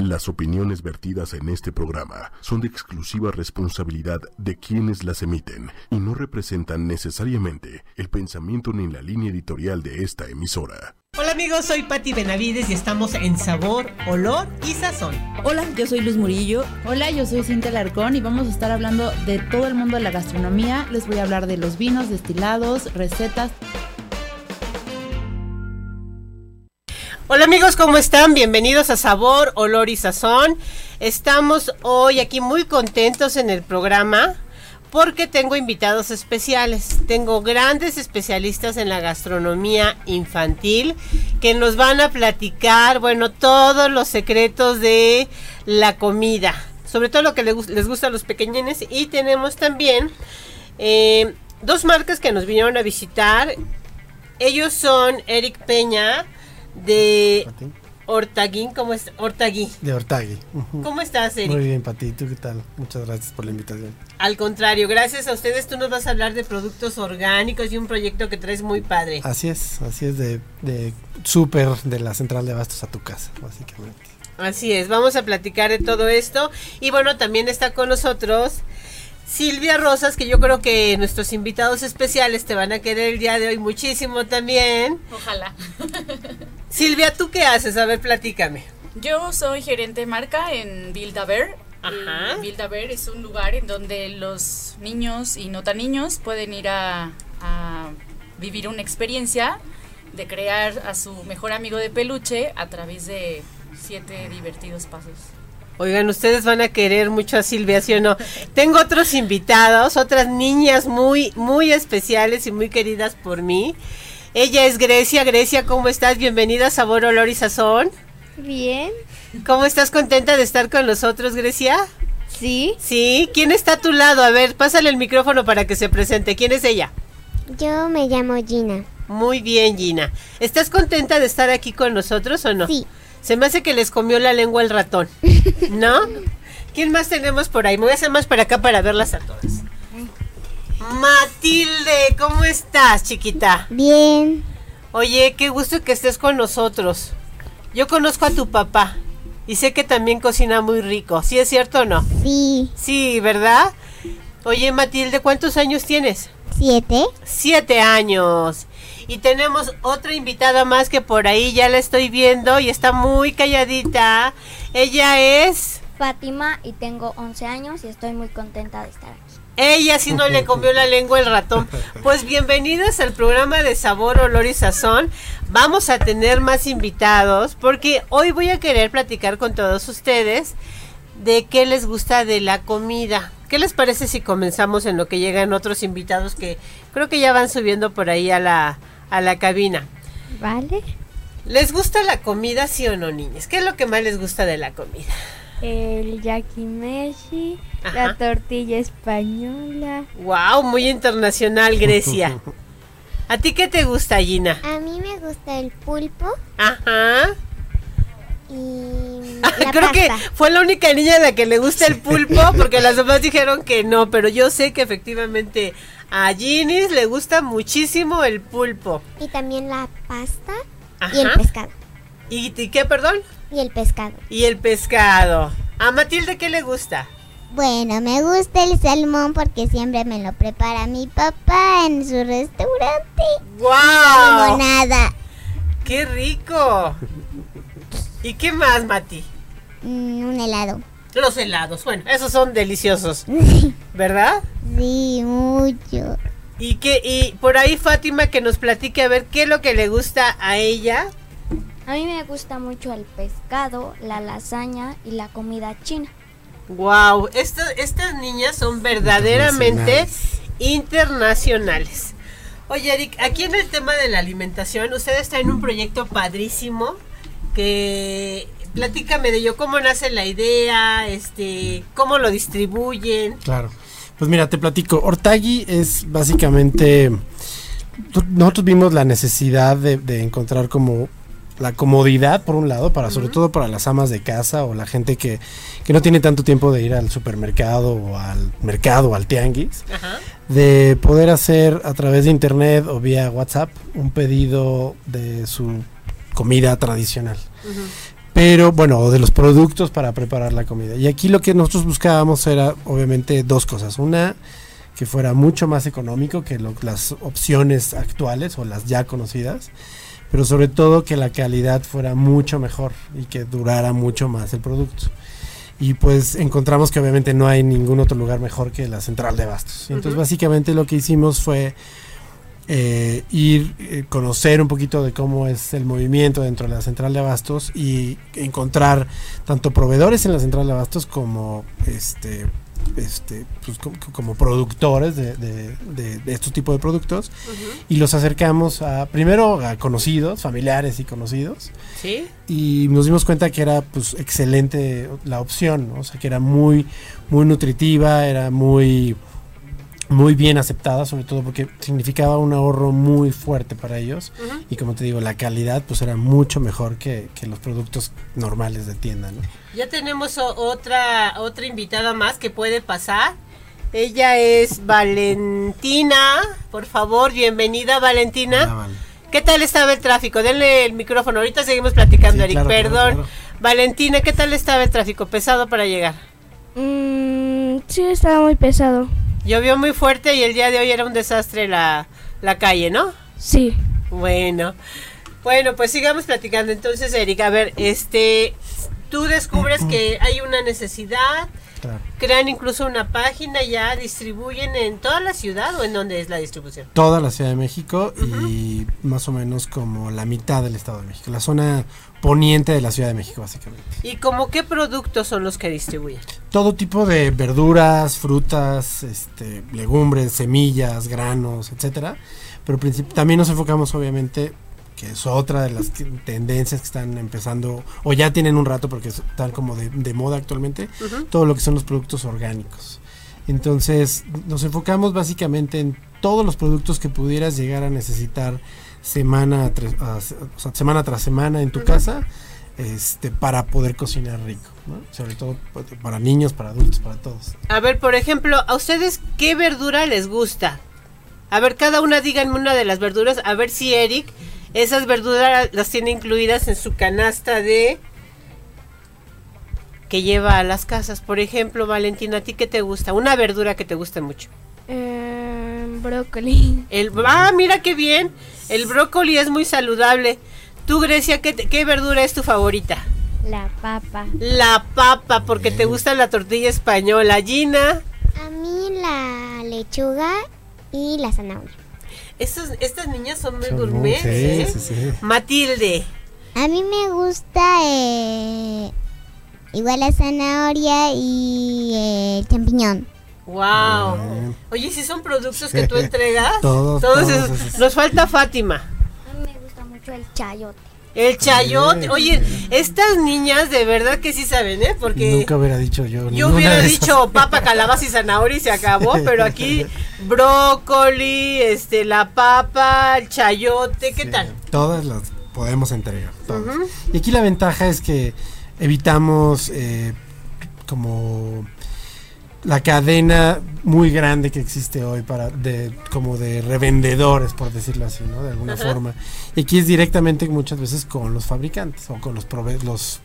Las opiniones vertidas en este programa son de exclusiva responsabilidad de quienes las emiten y no representan necesariamente el pensamiento ni la línea editorial de esta emisora. Hola amigos, soy Patti Benavides y estamos en Sabor, Olor y Sazón. Hola, yo soy Luz Murillo. Hola, yo soy Cintia Larcón y vamos a estar hablando de todo el mundo de la gastronomía. Les voy a hablar de los vinos, destilados, recetas. Hola amigos, ¿cómo están? Bienvenidos a Sabor, Olor y Sazón. Estamos hoy aquí muy contentos en el programa porque tengo invitados especiales. Tengo grandes especialistas en la gastronomía infantil que nos van a platicar, bueno, todos los secretos de la comida. Sobre todo lo que les, gusta a los pequeñines. Y tenemos también eh, dos marcas que nos vinieron a visitar. Ellos son Eric Peña de Hortaguín, ¿cómo es? Hortagui. De Hortagui. ¿Cómo estás, Eric? Muy bien, Pati, ¿tú qué tal? Muchas gracias por la invitación. Al contrario, gracias a ustedes tú nos vas a hablar de productos orgánicos y un proyecto que traes muy padre. Así es, así es de, de súper de la central de abastos a tu casa, básicamente. Así es, vamos a platicar de todo esto y bueno, también está con nosotros Silvia Rosas, que yo creo que nuestros invitados especiales te van a querer el día de hoy muchísimo también. Ojalá. Silvia, ¿tú qué haces? A ver, platícame. Yo soy gerente de marca en Build-A-Bear. Ajá. Build-A-Bear es un lugar en donde los niños y no tan niños pueden ir a, a vivir una experiencia de crear a su mejor amigo de peluche a través de siete divertidos pasos. Oigan, ustedes van a querer mucho a Silvia, ¿sí o no? Tengo otros invitados, otras niñas muy, muy especiales y muy queridas por mí. Ella es Grecia. Grecia, ¿cómo estás? Bienvenida a Sabor, Olor y Sazón. Bien. ¿Cómo estás contenta de estar con nosotros, Grecia? Sí. Sí. ¿Quién está a tu lado? A ver, pásale el micrófono para que se presente. ¿Quién es ella? Yo me llamo Gina. Muy bien, Gina. ¿Estás contenta de estar aquí con nosotros o no? Sí. Se me hace que les comió la lengua el ratón. ¿No? ¿Quién más tenemos por ahí? Me voy a hacer más para acá para verlas a todas. Matilde, ¿cómo estás, chiquita? Bien. Oye, qué gusto que estés con nosotros. Yo conozco a tu papá y sé que también cocina muy rico. ¿Sí es cierto o no? Sí. Sí, ¿verdad? Oye, Matilde, ¿cuántos años tienes? Siete. Siete años. Y tenemos otra invitada más que por ahí ya la estoy viendo y está muy calladita. Ella es... Fátima y tengo 11 años y estoy muy contenta de estar aquí. Ella sí no le comió la lengua el ratón. Pues bienvenidas al programa de Sabor, Olor y Sazón. Vamos a tener más invitados porque hoy voy a querer platicar con todos ustedes de qué les gusta de la comida. ¿Qué les parece si comenzamos en lo que llegan otros invitados que creo que ya van subiendo por ahí a la, a la cabina. Vale. ¿Les gusta la comida, sí o no, niñas? ¿Qué es lo que más les gusta de la comida? El yakimeshi, la tortilla española. Wow, muy internacional, Grecia. ¿A ti qué te gusta, Gina? A mí me gusta el pulpo. Ajá. Y la Creo que fue la única niña a la que le gusta el pulpo, porque las demás dijeron que no, pero yo sé que efectivamente a Ginis le gusta muchísimo el pulpo. Y también la pasta y el pescado. ¿Y, qué, perdón? Y el pescado. Y el pescado. ¿A Matilde qué le gusta? Bueno, me gusta el salmón porque siempre me lo prepara mi papá en su restaurante. ¡Wow! nada. ¡Qué rico! ¿Y qué más, Mati? Mm, un helado. Los helados, bueno, esos son deliciosos. ¿Verdad? Sí, mucho. Y que y por ahí Fátima que nos platique a ver qué es lo que le gusta a ella. A mí me gusta mucho el pescado, la lasaña y la comida china. Wow, estas niñas son verdaderamente internacionales. Oye, Eric, aquí en el tema de la alimentación, ustedes están en un proyecto padrísimo que platícame de ello, cómo nace la idea, este, cómo lo distribuyen. Claro. Pues mira, te platico. Ortagi es básicamente. Nosotros vimos la necesidad de, encontrar como la comodidad, por un lado, para sobre todo para las amas de casa o la gente que, que, no tiene tanto tiempo de ir al supermercado o al mercado o al tianguis, de poder hacer a través de internet o vía WhatsApp un pedido de su comida tradicional. pero bueno, de los productos para preparar la comida. Y aquí lo que nosotros buscábamos era obviamente dos cosas. Una, que fuera mucho más económico que las opciones actuales o las ya conocidas, pero sobre todo que la calidad fuera mucho mejor y que durara mucho más el producto. Y pues encontramos que obviamente no hay ningún otro lugar mejor que la central de Bastos. Entonces básicamente lo que hicimos fue eh, ir, eh, conocer un poquito de cómo es el movimiento dentro de la central de abastos y encontrar tanto proveedores en la central de abastos como este este, pues, como, productores de, de, estos tipos de productos. Y los acercamos a primero a conocidos, familiares y conocidos. Y nos dimos cuenta que era pues excelente la opción, o sea, que era muy muy nutritiva, era muy muy bien aceptada, sobre todo porque significaba un ahorro muy fuerte para ellos y como te digo, la calidad pues era mucho mejor que, los productos normales de tienda. ¿no? Ya tenemos otra, otra invitada más que puede pasar. Ella es Valentina. Por favor, bienvenida Valentina. ¿Qué tal estaba el tráfico? Denle el micrófono. Ahorita seguimos platicando, Eric. Perdón. Valentina, ¿qué tal estaba el tráfico? ¿Pesado para llegar? Mm, sí, estaba muy pesado. Llovió muy fuerte y el día de hoy era un desastre la, la calle, ¿no? Sí. Bueno. Bueno, pues sigamos platicando. Entonces, Erika, a ver, este, tú descubres que hay una necesidad, crean incluso una página, ya distribuyen en toda la ciudad o en dónde es la distribución? Toda la Ciudad de México y más o menos como la mitad del Estado de México, la zona poniente de la Ciudad de México básicamente. ¿Y como qué productos son los que distribuyen? Todo tipo de verduras, frutas, este, legumbres, semillas, granos, etcétera, pero también nos enfocamos obviamente que es otra de las tendencias que están empezando, o ya tienen un rato porque están como de, moda actualmente, todo lo que son los productos orgánicos. Entonces nos enfocamos básicamente en todos los productos que pudieras llegar a necesitar semana, tras, semana tras semana en tu casa este, para poder cocinar rico, sobre todo para niños, para adultos, para todos. A ver, por ejemplo, ¿a ustedes qué verdura les gusta? A ver, cada una díganme una de las verduras, a ver si Eric esas verduras las tiene incluidas en su canasta de que lleva a las casas. Por ejemplo, Valentina, ¿a ti qué te gusta? Una verdura que te guste mucho. Eh, brócoli. El, ah, mira qué bien. El brócoli es muy saludable. Tú, Grecia, ¿qué, qué verdura es tu favorita? La papa. La papa, porque te gusta la tortilla española. Gina. A mí la lechuga y la zanahoria estas niñas son muy gourmet. ¿eh? Matilde. A mí me gusta eh, igual la zanahoria y eh, el champiñón. Wow. Oye, si son productos que tú entregas, todos, Nos falta Fátima. A mí me gusta mucho el chayote. El chayote. Oye, estas niñas de verdad que sí saben, ¿eh? Porque. Nunca hubiera dicho yo. Yo hubiera dicho papa, calabaza y zanahoria y se acabó, pero aquí brócoli, este, la papa, el chayote, ¿qué tal? Todas las podemos entregar. Y aquí la ventaja es que evitamos eh, como la cadena muy grande que existe hoy para de como de revendedores por decirlo así no de alguna forma. Y aquí es directamente muchas veces con los fabricantes o con los los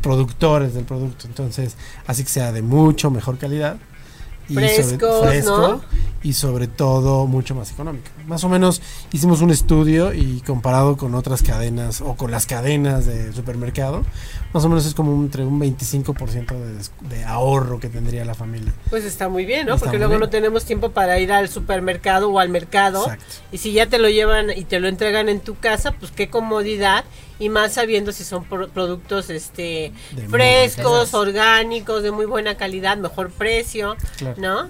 productores del producto. Entonces así que sea de mucho mejor calidad y fresco y sobre todo mucho más económico. Más o menos hicimos un estudio y comparado con otras cadenas o con las cadenas de supermercado, más o menos es como entre un 25% de, de ahorro que tendría la familia. Pues está muy bien, ¿no? Porque luego no tenemos tiempo para ir al supermercado o al mercado. Y si ya te lo llevan y te lo entregan en tu casa, pues qué comodidad y más sabiendo si son productos este frescos, orgánicos, de muy buena calidad, mejor precio, ¿no?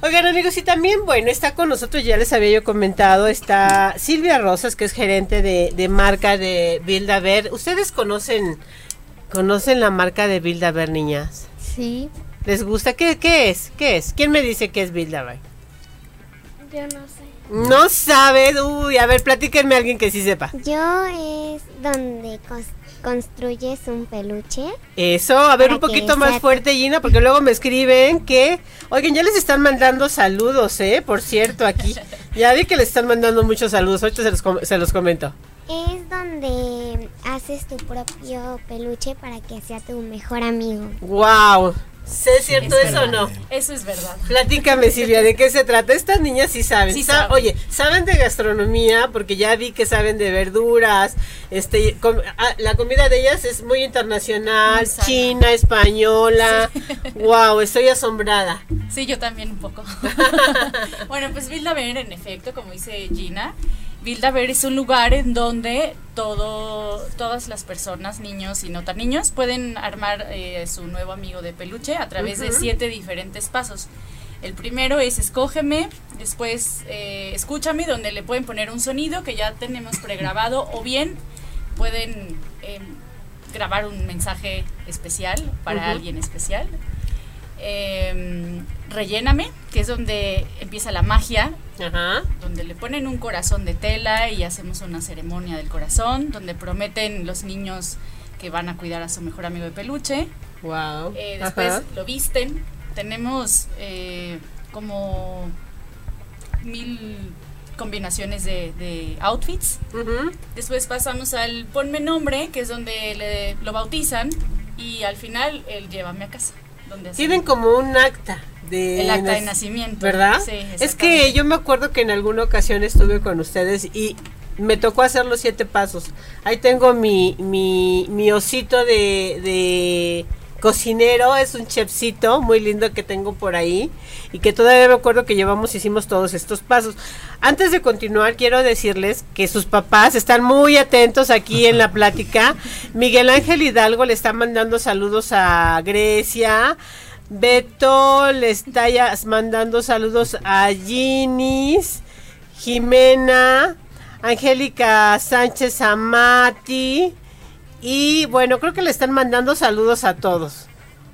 Oigan amigos, y también, bueno, está con nosotros, ya les había yo comentado, está Silvia Rosas, que es gerente de, marca de Bildaver. ¿Ustedes conocen, conocen la marca de Bildaver, niñas? Sí. ¿Les gusta? ¿Qué, qué es? ¿Qué es? ¿Quién me dice que es Bildaver? Yo no sé. No sabes, uy, a ver, platíquenme a alguien que sí sepa. Yo es donde construyes un peluche. Eso, a ver un poquito más fuerte, Gina, porque luego me escriben que, oigan, ya les están mandando saludos, ¿eh? Por cierto, aquí. Ya vi que les están mandando muchos saludos, ahorita se los, se los comento. Es donde haces tu propio peluche para que sea tu mejor amigo. ¡Wow! ¿Es cierto Es eso o no? Eso es verdad. Platícame, Silvia, ¿de qué se trata? Estas niñas sí saben. Sí Sa- saben. Oye, saben de gastronomía porque ya vi que saben de verduras. Este, com- ah, la comida de ellas es muy internacional, Muy china, española. Wow, estoy asombrada. Sí, yo también un poco. bueno, pues Bildaber, en efecto, como dice Gina, Bildaber es un lugar en donde todo, todas las personas, niños y no tan niños, pueden armar eh, su nuevo amigo de peluche a través de siete diferentes pasos. El primero es escógeme, después eh, escúchame, donde le pueden poner un sonido que ya tenemos pregrabado, o bien pueden em, grabar un mensaje especial para alguien especial. Em, relléname, que es donde empieza la magia, Ajá. donde le ponen un corazón de tela y hacemos una ceremonia del corazón, donde prometen los niños que van a cuidar a su mejor amigo de peluche. Wow. Eh, después Ajá. lo visten. Tenemos eh, como mil combinaciones de, de outfits. Después pasamos al ponme nombre, que es donde le, lo bautizan. Y al final, el llévame a casa. Donde Tienen como un acta de el acta de nac- nacimiento. ¿Verdad? Sí, es que yo me acuerdo que en alguna ocasión estuve con ustedes y me tocó hacer los siete pasos. Ahí tengo mi, mi, mi osito de, de cocinero, es un chefcito muy lindo que tengo por ahí y que todavía me acuerdo que llevamos, hicimos todos estos pasos. Antes de continuar, quiero decirles que sus papás están muy atentos aquí en la plática. Miguel Ángel Hidalgo le está mandando saludos a Grecia. Beto le está mandando saludos a Ginis, Jimena, Angélica Sánchez Amati. Y bueno, creo que le están mandando saludos a todos.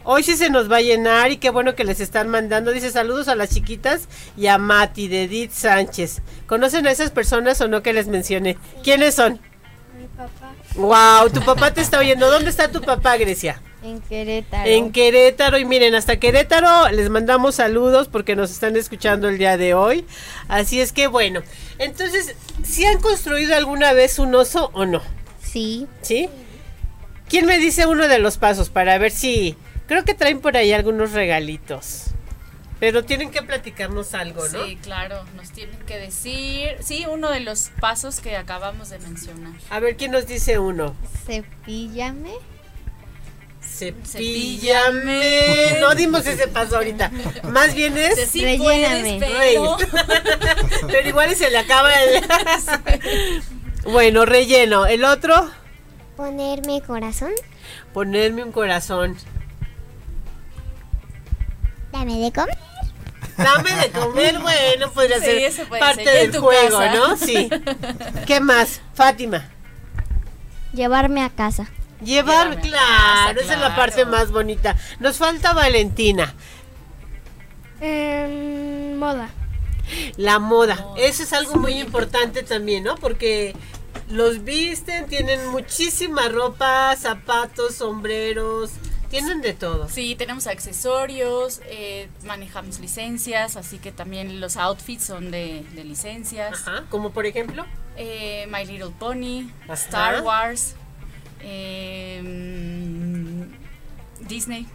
Hoy sí se nos va a llenar y qué bueno que les están mandando. Dice saludos a las chiquitas y a Mati de Edith Sánchez. ¿Conocen a esas personas o no que les mencioné? ¿Quiénes son? Mi papá. Wow, tu papá te está oyendo. ¿Dónde está tu papá, Grecia? En Querétaro. En Querétaro, y miren, hasta Querétaro les mandamos saludos porque nos están escuchando el día de hoy. Así es que bueno, entonces, ¿si han construido alguna vez un oso o no? Sí. ¿Sí? ¿Quién me dice uno de los pasos para ver si... Creo que traen por ahí algunos regalitos. Pero tienen que platicarnos algo, ¿no? Sí, claro, nos tienen que decir, sí, uno de los pasos que acabamos de mencionar. A ver, ¿quién nos dice uno? Cepíllame. Cepíllame. No dimos ese paso ahorita. Más bien es... Sí Relléname. puedes, pero... Pero igual se le acaba el... bueno, relleno. El otro, Ponerme corazón. ponerme un corazón. Dame de comer. Dame de comer, bueno, podría Sí, ser puede parte ser, del tu juego, casa. ¿no? Sí. ¿Qué más? Fátima. Llevarme a casa. Llevar, Llévame a claro, casa, esa es la parte más bonita. Nos falta Valentina, Em, moda. la moda. Moda, Eso es algo muy importante también, ¿no? Porque los visten, tienen muchísima ropa, zapatos, sombreros, tienen de todo. Sí, tenemos accesorios, eh, manejamos licencias, así que también los outfits son de, de licencias. Ajá, como por ejemplo. Eh, My Little Pony, Ajá. Star Wars, eh, mm, Disney.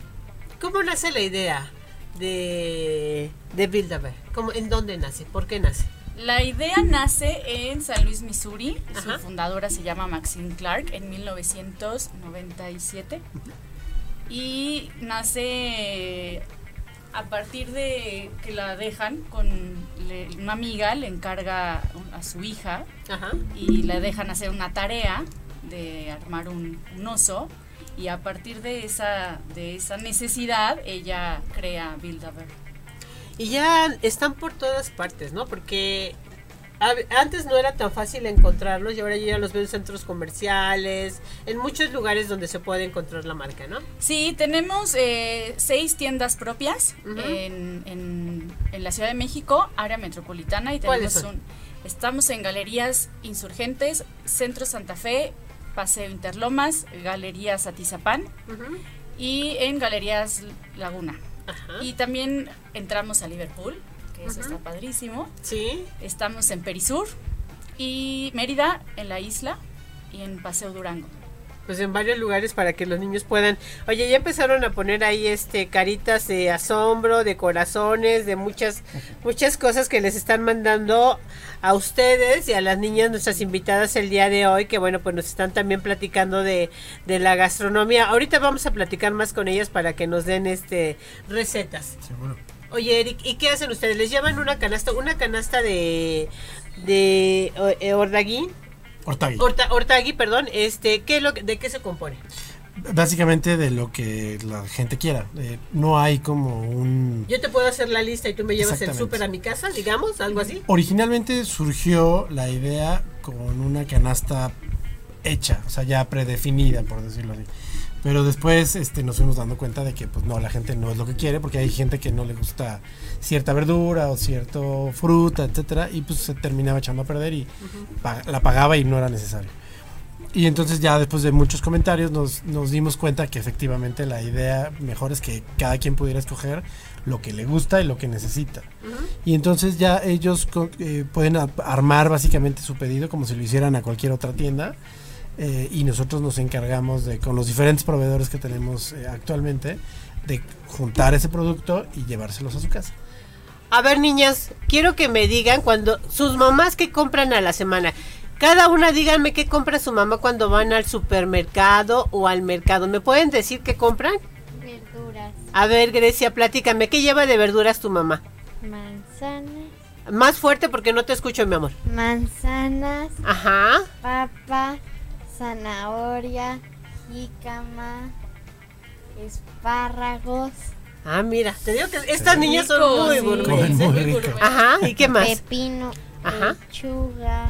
¿Cómo nace la idea de, de Bilderberg? ¿Cómo, ¿En dónde nace? ¿Por qué nace? La idea nace en San Luis, Missouri. Ajá. Su fundadora se llama Maxine Clark en 1997. Y nace a partir de que la dejan con le- una amiga, le encarga a su hija Ajá. y le dejan hacer una tarea de armar un, un oso. Y a partir de esa, de esa necesidad, ella crea Build-A-Bear. Y ya están por todas partes, ¿no? Porque a- antes no era tan fácil encontrarlos y ahora yo ya los veo en centros comerciales, en muchos lugares donde se puede encontrar la marca, ¿no? Sí, tenemos eh, seis tiendas propias en, en- en la Ciudad de México, área metropolitana, y ¿Cuáles tenemos son? un. Estamos en Galerías Insurgentes, Centro Santa Fe, Paseo Interlomas, Galerías Atizapán y en Galerías Laguna. Ajá. Y también entramos a Liverpool, que eso está padrísimo. Sí. Estamos en Perisur y Mérida, en la isla. y en Paseo Durango. Pues en varios lugares para que los niños puedan. Oye, ya empezaron a poner ahí este caritas de asombro, de corazones, de muchas muchas cosas que les están mandando a ustedes y a las niñas nuestras invitadas el día de hoy, que bueno, pues nos están también platicando de, de la gastronomía. Ahorita vamos a platicar más con ellas para que nos den este recetas. Seguro. Oye, Eric, ¿y qué hacen ustedes? ¿Les llevan una canasta, una canasta de de eh, ordaguín? Ortagui. Horta, Hortagui, perdón, este, ¿qué es lo que- ¿de qué se compone? Básicamente de lo que la gente quiera. Eh, no hay como un... Yo te puedo hacer la lista y tú me llevas el súper a mi casa, digamos, algo así. Originalmente surgió la idea con una canasta hecha, o sea, ya predefinida, por decirlo así. Pero después este, nos fuimos dando cuenta de que pues no, la gente no es lo que quiere, porque hay gente que no le gusta cierta verdura o cierto fruta, etcétera, y pues se terminaba echando a perder y pa- la pagaba y no era necesario. Y entonces ya después de muchos comentarios nos, nos dimos cuenta que efectivamente la idea mejor es que cada quien pudiera escoger lo que le gusta y lo que necesita. Y entonces ya ellos eh, pueden armar básicamente su pedido como si lo hicieran a cualquier otra tienda. Eh, y nosotros nos encargamos de, con los diferentes proveedores que tenemos eh, actualmente, de juntar ese producto y llevárselos a su casa. A ver, niñas, quiero que me digan cuando sus mamás que compran a la semana. Cada una díganme qué compra su mamá cuando van al supermercado o al mercado. ¿Me pueden decir qué compran? Verduras. A ver, Grecia, platícame, ¿qué lleva de verduras tu mamá? Manzanas. Más fuerte porque no te escucho, mi amor. Manzanas. Ajá. Papa. Zanahoria. Jícama. Espárragos. Ah, mira, te digo que estas niñas son muy sí. gourmet. Muy muy rico. Ajá, ¿y qué más? Pepino. Ajá. Lechuga.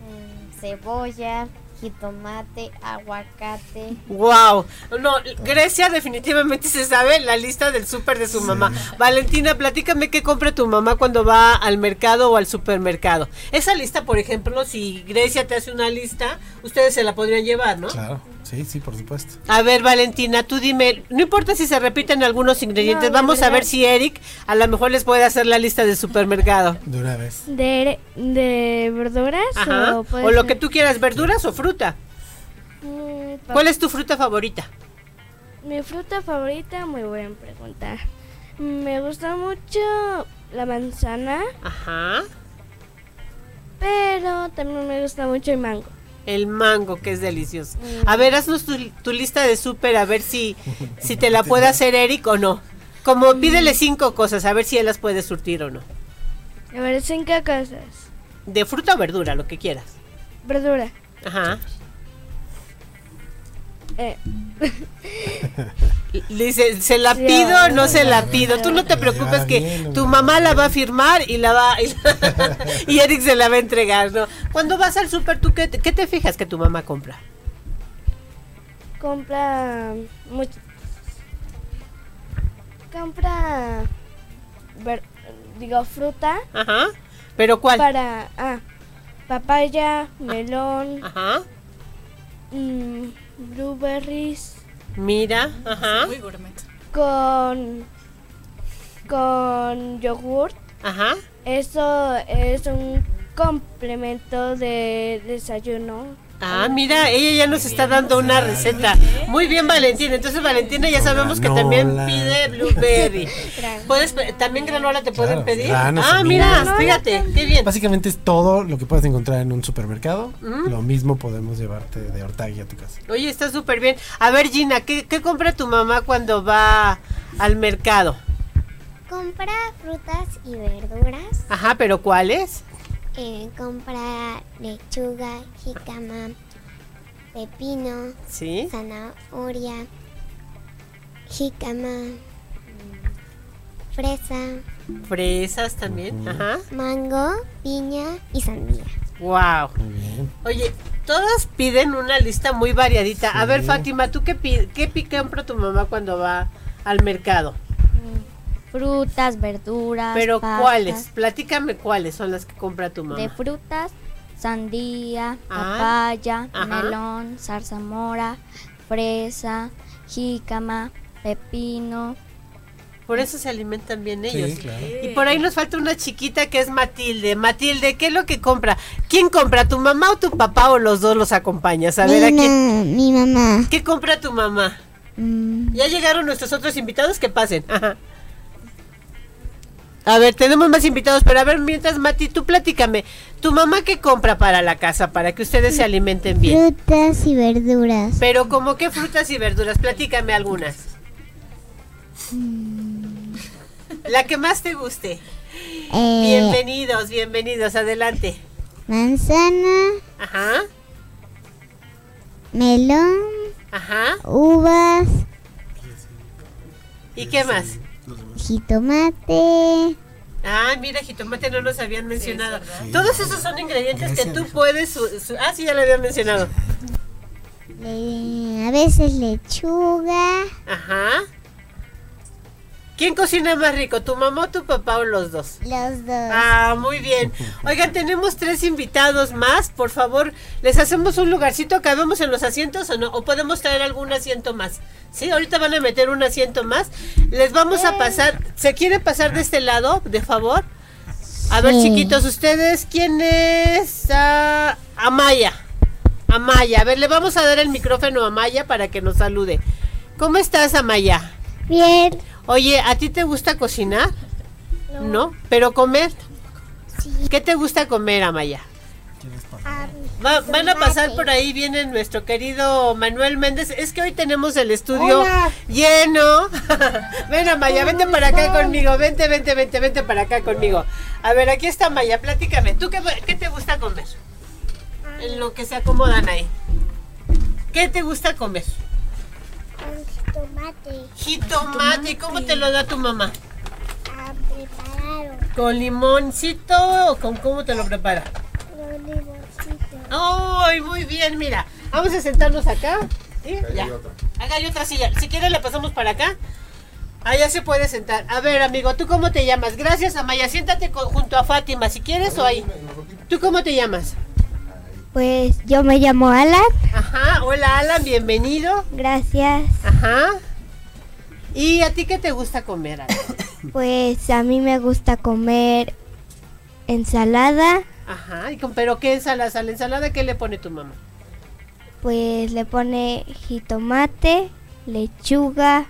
mm, Cebolla. Jitomate. Aguacate. Wow, no, Grecia definitivamente se sabe la lista del súper de su mamá. Valentina, platícame qué compra tu mamá cuando va al mercado o al supermercado. Esa lista, por ejemplo, si Grecia te hace una lista, ustedes se la podrían llevar, ¿no? Claro, sí, sí, por supuesto. A ver, Valentina, tú dime, no importa si se repiten algunos ingredientes, No, de vamos a ver si Eric a lo mejor les puede hacer la lista del supermercado. De una vez. De, de verduras Ajá. o lo ser- que tú quieras, verduras o fruta. Mm, pa- ¿Cuál es tu fruta favorita? Mi fruta favorita, muy buena pregunta. Me gusta mucho la manzana, Ajá. pero también me gusta mucho el mango. El mango, que es delicioso. A ver, haznos tu, tu lista de súper, a ver si, si te la puede hacer Eric o no. Como pídele cinco cosas, a ver si él las puede surtir o no. A ver, cinco cosas. De fruta o verdura, lo que quieras. Verdura. Ajá. Eh, dice, ¿se la pido o no se la pido? Tú no te preocupes que tu mamá la va a firmar y la va y, y Eric se la va a entregar, ¿no? Cuando vas al súper, ¿tú qué, te- qué te fijas que tu mamá compra? compra mucho. Compra. ver- digo, fruta Ajá. ¿Pero cuál? para. Ah, papaya, melón, Ajá. mm, blueberries Mira, ajá. Muy gourmet. con. con yogurt. Ajá. Eso es un complemento de desayuno. Ah, mira, ella ya nos está dando una receta. Muy bien, Valentina. Entonces, Valentina, ya sabemos que también pide blueberry. ¿Puedes, ¿También granola te pueden Claro, pedir? granos, Ah, mira, semillas. fíjate, qué bien. Básicamente es todo lo que puedes encontrar en un supermercado. Lo mismo podemos llevarte de Ortagui a tu casa. Oye, está súper bien. A ver, Gina, ¿qué, ¿qué compra tu mamá cuando va al mercado? Compra frutas y verduras. Ajá, pero ¿cuáles? Eh, compra lechuga, jícama, pepino, Sí. zanahoria, jícama, mm, fresa, Fresas también. Ajá. mango, piña y sandía. Wow. Oye, todas piden una lista muy variadita. A ver. Fátima, ¿tú qué, qué pi- compra tu mamá cuando va al mercado? Frutas, verduras. Pero pastas. ¿cuáles? Platícame cuáles son las que compra tu mamá. De frutas, sandía, Ah, papaya, ajá. melón, zarzamora, fresa, jícama, pepino. Por eso se alimentan bien ellos. Sí, claro. Y por ahí nos falta una chiquita que es Matilde. Matilde, ¿qué es lo que compra? ¿Quién compra, tu mamá o tu papá o los dos los acompañas? A ver, mi, ¿a quién? ma- mi mamá. ¿Qué compra tu mamá? Mm, Ya llegaron nuestros otros invitados, que pasen. Ajá. A ver, tenemos más invitados, pero a ver, mientras Mati, tú platícame. ¿Tu mamá qué compra para la casa, para que ustedes se alimenten bien? frutas y verduras. Pero como qué frutas y verduras, platícame algunas. La que más te guste. Eh, Bienvenidos, bienvenidos, adelante. manzana, Ajá, melón, ajá. uvas, ¿Y qué más? Jitomate. Ah, mira, jitomate no nos habían mencionado. Todos esos son ingredientes que tú puedes... su- su- ah, sí, ya lo habían mencionado. le- a veces lechuga. Ajá. ¿Quién cocina más rico, tu mamá o tu papá o los dos? Los dos. Ah, muy bien. Oigan, tenemos tres invitados más. Por favor, les hacemos un lugarcito. ¿Cabemos en los asientos o no? ¿O podemos traer algún asiento más? Sí, ahorita van a meter un asiento más. Les vamos a pasar. ¿Se quiere pasar de este lado, de favor? A ver, Sí. chiquitos, ustedes, ¿quién es? Ah, Amaya. Amaya. A ver, le vamos a dar el micrófono a Amaya para que nos salude. ¿Cómo estás, Amaya? Bien. Oye, ¿a ti te gusta cocinar? No. ¿Pero comer? ¿Qué te gusta comer, Amaya? Va- van a pasar por ahí, viene nuestro querido Manuel Méndez. Es que hoy tenemos el estudio Hola. lleno. Ven, Amaya, vente para acá conmigo. Vente, vente, vente, vente para acá conmigo. A ver, aquí está Maya, platícame. ¿Tú qué, qué te gusta comer? En lo que se acomodan ahí. ¿Qué te gusta comer? Tomate. Jitomate. ¿Y ¿Cómo te lo da tu mamá? A preparado. ¿Con limoncito o con cómo te lo prepara? Los limoncitos. ¡Ay, muy bien! Mira, vamos a sentarnos acá. ¿sí? Ya. Acá hay otra silla. Si quiere, le pasamos para acá. Allá se puede sentar. A ver, amigo, ¿tú cómo te llamas? Gracias, Amaya. Siéntate con- junto a Fátima, si quieres, o ahí. ¿Tú cómo te llamas? Pues yo me llamo Alan. Ajá. Hola, Alan, bienvenido. Gracias. Ajá. ¿Y a ti qué te gusta comer? Pues a mí me gusta comer ensalada. Ajá. ¿Y con, ¿Pero qué ensalada? ¿A la ensalada qué le pone tu mamá? Pues le pone jitomate, lechuga,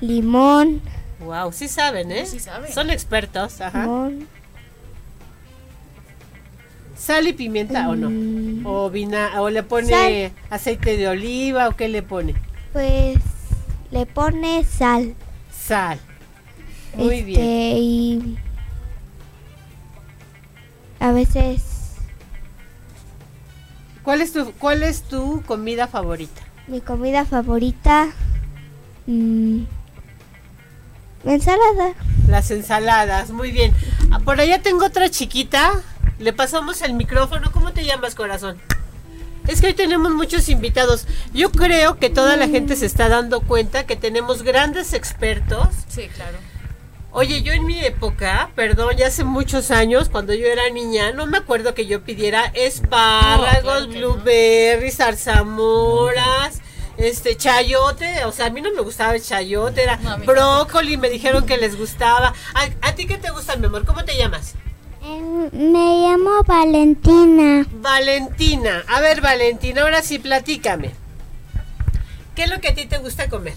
limón, Wow, sí saben, ¿eh? Sí saben. Son expertos. Ajá. limón. ¿Sal y pimienta o no? mm, O, vina o le pone Sal. aceite de oliva o qué le pone? Pues le pone sal. Sal. Muy este, bien. Y a veces ¿Cuál es tu cuál es tu comida favorita? mi comida favorita, mm, ensalada. Las ensaladas, muy bien. Ah, Por allá tengo otra chiquita. Le pasamos el micrófono. ¿Cómo te llamas, corazón? Es que hoy tenemos muchos invitados. Yo creo que toda la gente se está dando cuenta que tenemos grandes expertos Sí, claro. Oye, yo en mi época, perdón, ya hace muchos años, cuando yo era niña, no me acuerdo que yo pidiera espárragos, No, claro blueberries, zarzamoras, este chayote, o sea, a mí no me gustaba el chayote, era No, brócoli, me dijeron que les gustaba. ¿A, a ti qué te gusta, mi amor? ¿Cómo te llamas? Em, me llamo Valentina. Valentina. A ver, Valentina, ahora sí, platícame. ¿Qué es lo que a ti te gusta comer?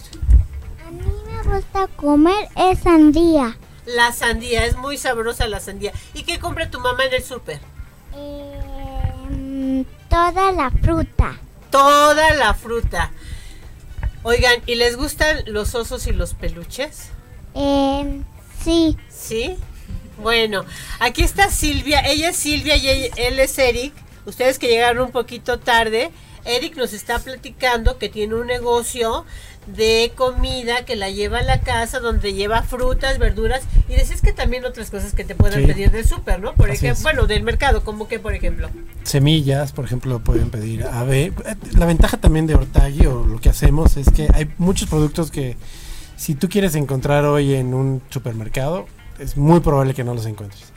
A mí me gusta comer es sandía. La sandía, es muy sabrosa la sandía. ¿Y qué compra tu mamá en el súper? Em, toda la fruta. toda la fruta. Oigan, ¿y les gustan los osos y los peluches? Em, sí. ¿Sí? Bueno, aquí está Silvia. Ella es Silvia y él es Eric. Ustedes que llegaron un poquito tarde. Eric nos está platicando que tiene un negocio de comida que la lleva a la casa donde lleva frutas, verduras y decís que también otras cosas que te pueden Sí. pedir del súper, ¿no? Por ejemplo, bueno, del mercado, como que por ejemplo. Semillas, por ejemplo, pueden pedir ave. Eh, La ventaja también de Hortagui o lo que hacemos es que hay muchos productos que si tú quieres encontrar hoy en un supermercado, es muy probable que no los encuentres.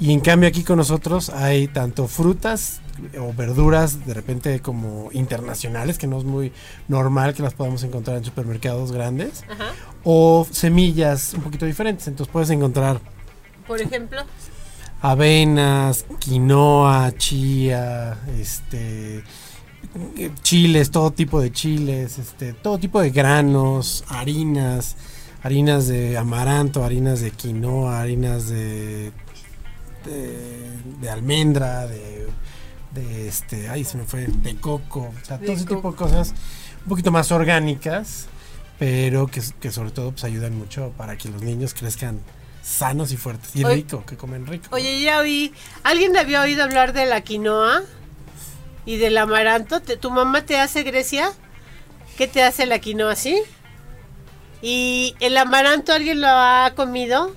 Y en cambio aquí con nosotros hay tanto frutas o verduras de repente como internacionales, que no es muy normal que las podamos encontrar en supermercados grandes, Ajá. o semillas un poquito diferentes. Entonces puedes encontrar Por ejemplo. avenas, quinoa, chía, este chiles, todo tipo de chiles, este, todo tipo de granos, harinas, harinas de amaranto, harinas de quinoa, harinas de de, almendra, de, de este, ay se me fue, de coco, o sea, todo ese tipo de cosas un poquito más orgánicas, pero que, que sobre todo pues ayudan mucho para que los niños crezcan sanos y fuertes y rico, que comen rico. Oye, ya oí, ¿alguien había oído hablar de la quinoa y del amaranto? ¿Tu mamá te hace Grecia? ¿Qué te hace la quinoa así? ¿Y el amaranto alguien lo ha comido?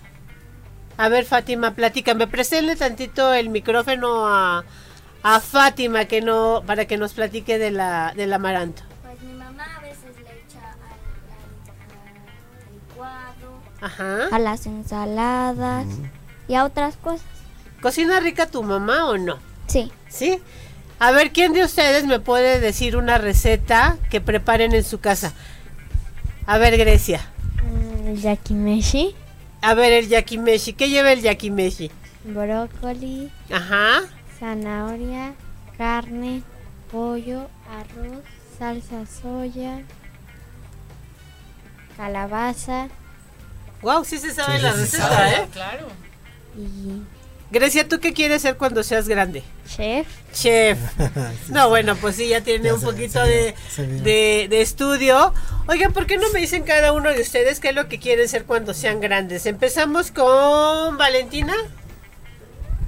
A ver, Fátima, platícame. Presénle tantito el micrófono a, a Fátima que no, para que nos platique de la, del amaranto. Pues mi mamá a veces le echa al, licuado, Ajá. a las ensaladas y a otras cosas. ¿Cocina rica tu mamá o no? Sí. ¿Sí? A ver, ¿quién de ustedes me puede decir una receta que preparen en su casa? A ver, Grecia. Mm, yakimeshi, A ver, el yakimeshi. ¿Qué lleva el yakimeshi? brócoli, Ajá. zanahoria, carne, pollo, arroz, salsa soya, calabaza Wow, sí se sabe Sí, la sí receta, sabe. ¿eh? Claro. y Grecia, ¿tú qué quieres ser cuando seas grande? chef. Chef. No, bueno, pues sí, ya tiene Ya un se- poquito se de, se de, de estudio. Oigan, ¿por qué no me dicen cada uno de ustedes qué es lo que quieren ser cuando sean grandes? Empezamos con Valentina.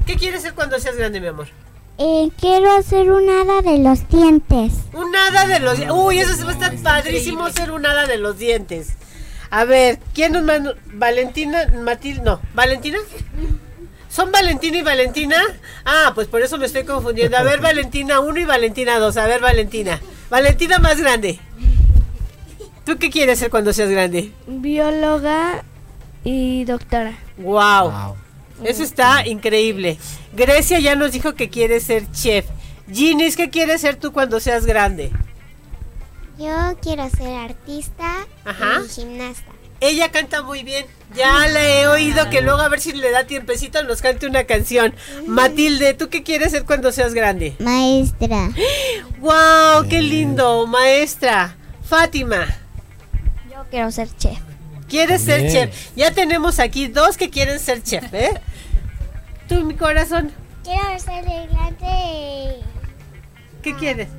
¿Qué quieres ser cuando seas grande, mi amor? Eh, quiero hacer un hada de los dientes. Un hada de los dientes. Uy, eso va a estar padrísimo ser un hada de los dientes. A ver, ¿quién nos manda? Valentina, Matilde, no, Valentina. ¿Son Valentina y Valentina? Ah, pues por eso me estoy confundiendo. A ver, Valentina 1 y Valentina 2. A ver, Valentina. Valentina más grande. ¿Tú qué quieres ser cuando seas grande? Bióloga y doctora. Wow. Wow. Eso está increíble. Grecia ya nos dijo que quiere ser chef. Ginis, ¿qué quieres ser tú cuando seas grande? Yo quiero ser artista Ajá. y gimnasta. Ella canta muy bien. Ya la he oído que luego a ver si le da tiempecito nos cante una canción. Matilde, ¿tú qué quieres ser cuando seas grande? Maestra. ¡Wow! ¡Qué lindo! Maestra. Fátima, Yo quiero ser chef. ¿quieres ser chef? Ya tenemos aquí dos que quieren ser chef, ¿eh? Tú, mi corazón, Quiero ser de grande. ¿qué quieres?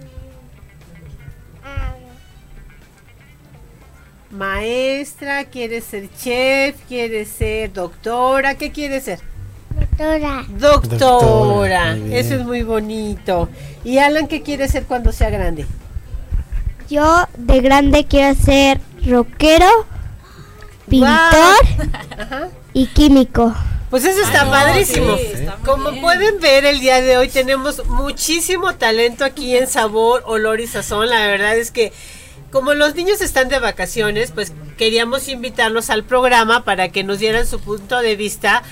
Maestra, ¿quieres ser chef? ¿Quieres ser doctora? ¿Qué quieres ser? doctora. Doctora. Eso es muy bonito. ¿Y Alan qué quiere ser cuando sea grande? Yo de grande quiero ser rockero, pintor y químico. Pues eso está no, padrísimo. sí, está muy Como bien. pueden ver el día de hoy tenemos muchísimo talento aquí en Sabor, Olor y Sazón. La verdad es que como los niños están de vacaciones, pues queríamos invitarlos al programa para que nos dieran su punto de vista.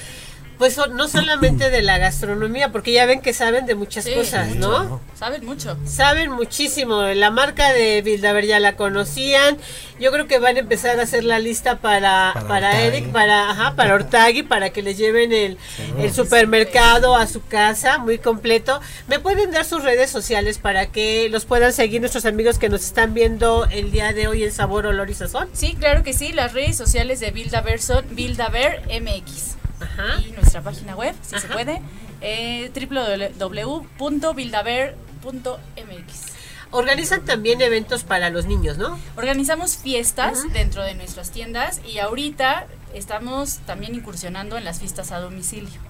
Pues no solamente de la gastronomía, porque ya ven que saben de muchas Sí, cosas, mucho. ¿no? Saben mucho. Saben muchísimo. La marca de Bildaber ya la conocían. Yo creo que van a empezar a hacer la lista para, Para para. Eric, para, ajá, para Ortagui, para que les lleven el, el supermercado a su casa, muy completo. ¿Me pueden dar sus redes sociales para que los puedan seguir nuestros amigos que nos están viendo el día de hoy en Sabor, Olor y Sazón? Sí, claro que sí. Las redes sociales de Bildaver son Bildaver MX. Ajá. Y nuestra página web, si se puede, eh, www.bildaver.mx. Organizan también eventos para los niños, ¿no? Organizamos fiestas dentro de nuestras tiendas y ahorita estamos también incursionando en las fiestas a domicilio.